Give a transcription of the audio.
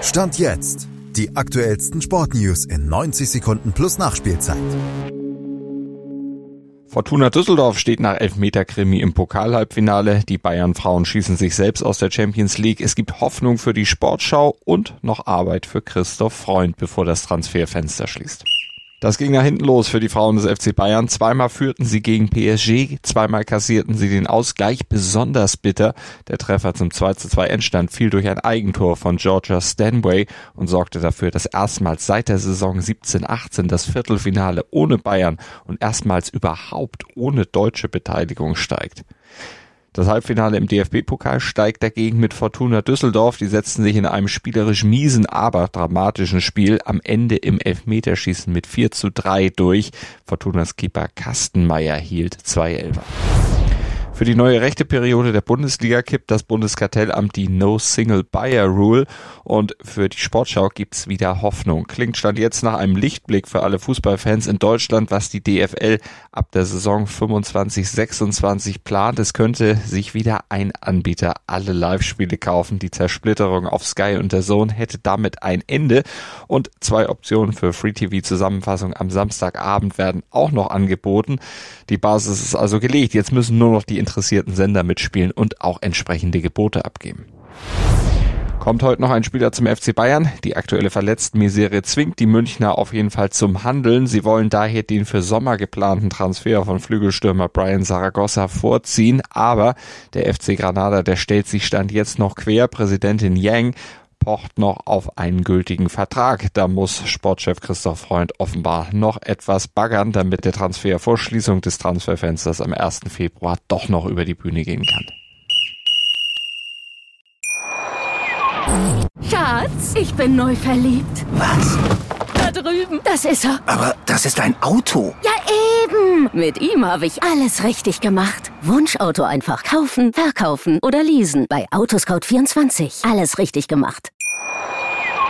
Stand jetzt. Die aktuellsten Sportnews in 90 Sekunden plus Nachspielzeit. Fortuna Düsseldorf steht nach Elfmeter-Krimi im Pokalhalbfinale. Die Bayern-Frauen schießen sich selbst aus der Champions League. Es gibt Hoffnung für die Sportschau und noch Arbeit für Christoph Freund, bevor das Transferfenster schließt. Das ging nach hinten los für die Frauen des FC Bayern. Zweimal führten sie gegen PSG, zweimal kassierten sie den Ausgleich. Besonders bitter. Der Treffer zum 2 zu 2 Endstand fiel durch ein Eigentor von Georgia Stanway und sorgte dafür, dass erstmals seit der Saison 17-18 das Viertelfinale ohne Bayern und erstmals überhaupt ohne deutsche Beteiligung steigt. Das Halbfinale im DFB-Pokal steigt dagegen mit Fortuna Düsseldorf. Die setzten sich in einem spielerisch miesen, aber dramatischen Spiel am Ende im Elfmeterschießen mit 4 zu 3 durch. Fortunas Keeper Kastenmeier hielt zwei Elfer. Für die neue rechte Periode der Bundesliga kippt das Bundeskartellamt die No Single Buyer Rule und für die Sportschau gibt's wieder Hoffnung. Klingt stand jetzt nach einem Lichtblick für alle Fußballfans in Deutschland, was die DFL ab der Saison 25-26 plant. Es könnte sich wieder ein Anbieter alle Live-Spiele kaufen. Die Zersplitterung auf Sky und der Zone hätte damit ein Ende und zwei Optionen für Free TV Zusammenfassung am Samstagabend werden auch noch angeboten. Die Basis ist also gelegt. Jetzt müssen nur noch die interessierten Sender mitspielen und auch entsprechende Gebote abgeben. Kommt heute noch ein Spieler zum FC Bayern. Die aktuelle Verletztenmisere zwingt die Münchner auf jeden Fall zum Handeln. Sie wollen daher den für Sommer geplanten Transfer von Flügelstürmer Brian Zaragoza vorziehen. Aber der FC Granada, der stellt sich Stand jetzt noch quer. Präsidentin Yang pocht noch auf einen gültigen Vertrag. Da muss Sportchef Christoph Freund offenbar noch etwas baggern, damit der Transfer vor Schließung des Transferfensters am 1. Februar doch noch über die Bühne gehen kann. Schatz, ich bin neu verliebt. Was? Da drüben. Das ist er. Aber das ist ein Auto. Ja, eben. Mit ihm habe ich alles richtig gemacht. Wunschauto einfach kaufen, verkaufen oder leasen. Bei Autoscout24. Alles richtig gemacht.